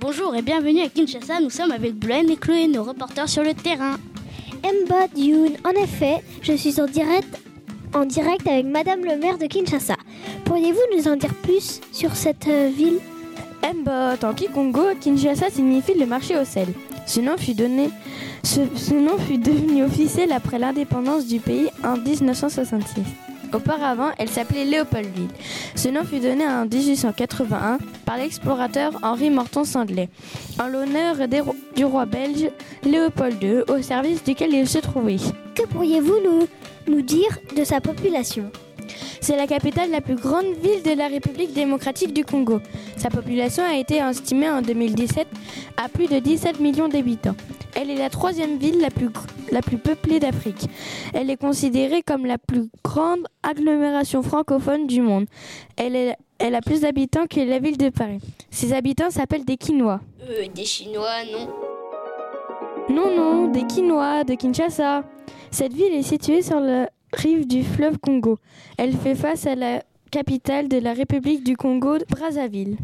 Bonjour et bienvenue à Kinshasa. Nous sommes avec Blaine et Chloé, nos reporters sur le terrain. Mbot Yoon, en effet, je suis en direct, en direct avec Madame le maire de Kinshasa. Pourriez-vous nous en dire plus sur cette euh, ville? Mbot, en Kikongo, Kinshasa signifie le marché au sel. Ce nom fut donné, ce, ce nom fut devenu officiel après l'indépendance du pays en 1966. Auparavant, elle s'appelait Léopoldville. Ce nom fut donné en 1881 par l'explorateur Henri Morton Sandley, en l'honneur du roi belge Léopold II, au service duquel il se trouvait. Que pourriez-vous nous dire de sa population? C'est la capitale la plus grande ville de la République démocratique du Congo. Sa population a été estimée en 2017 à plus de 17 millions d'habitants. Elle est la troisième ville la plus, gr- la plus peuplée d'Afrique. Elle est considérée comme la plus grande agglomération francophone du monde. Elle, est- elle a plus d'habitants que la ville de Paris. Ses habitants s'appellent des Quinois. Euh, des Chinois, non Non, non, des Quinois de Kinshasa. Cette ville est située sur la rive du fleuve Congo. Elle fait face à la capitale de la République du Congo, Brazzaville.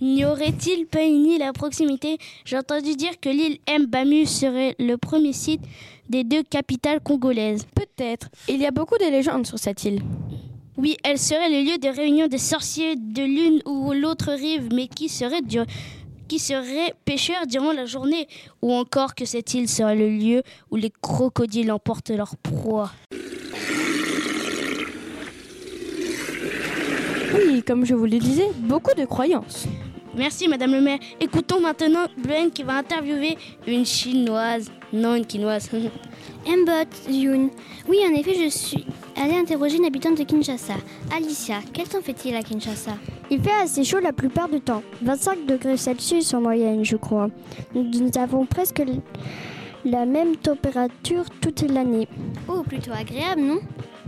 N'y aurait-il pas une île à proximité? J'ai entendu dire que l'île Mbamu serait le premier site des deux capitales congolaises. Peut-être. Il y a beaucoup de légendes sur cette île. Oui, elle serait le lieu de réunion des sorciers de l'une ou l'autre rive, mais qui serait, du- qui serait pêcheurs durant la journée? Ou encore que cette île serait le lieu où les crocodiles emportent leur proie? Oui, comme je vous le disais, beaucoup de croyances. Merci Madame le maire. Écoutons maintenant Gwen qui va interviewer une chinoise. Non, une quinoise. Mbot Yoon. Oui, en effet, je suis allée interroger une habitante de Kinshasa. Alicia, quel temps fait-il à Kinshasa? Il fait assez chaud la plupart du temps, 25 degrés Celsius en moyenne, je crois. Nous avons presque la même température toute l'année. Oh, plutôt agréable, non?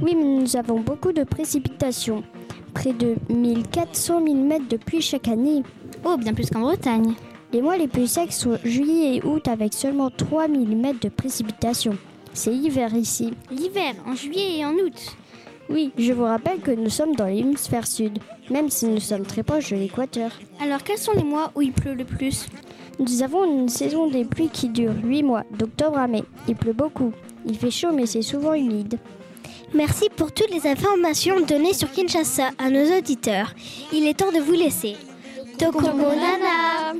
Oui, mais nous avons beaucoup de précipitations. Près de 1400 mm de pluie chaque année. Oh, bien plus qu'en Bretagne. Les mois les plus secs sont juillet et août avec seulement 3 mm de précipitations. C'est hiver ici. L'hiver, en juillet et en août. Oui, je vous rappelle que nous sommes dans l'hémisphère sud, même si nous sommes très proches de l'équateur. Alors, quels sont les mois où il pleut le plus? Nous avons une saison des pluies qui dure 8 mois, d'octobre à mai. Il pleut beaucoup. Il fait chaud mais c'est souvent humide. Merci pour toutes les informations données sur Kinshasa à nos auditeurs. Il est temps de vous laisser. Nana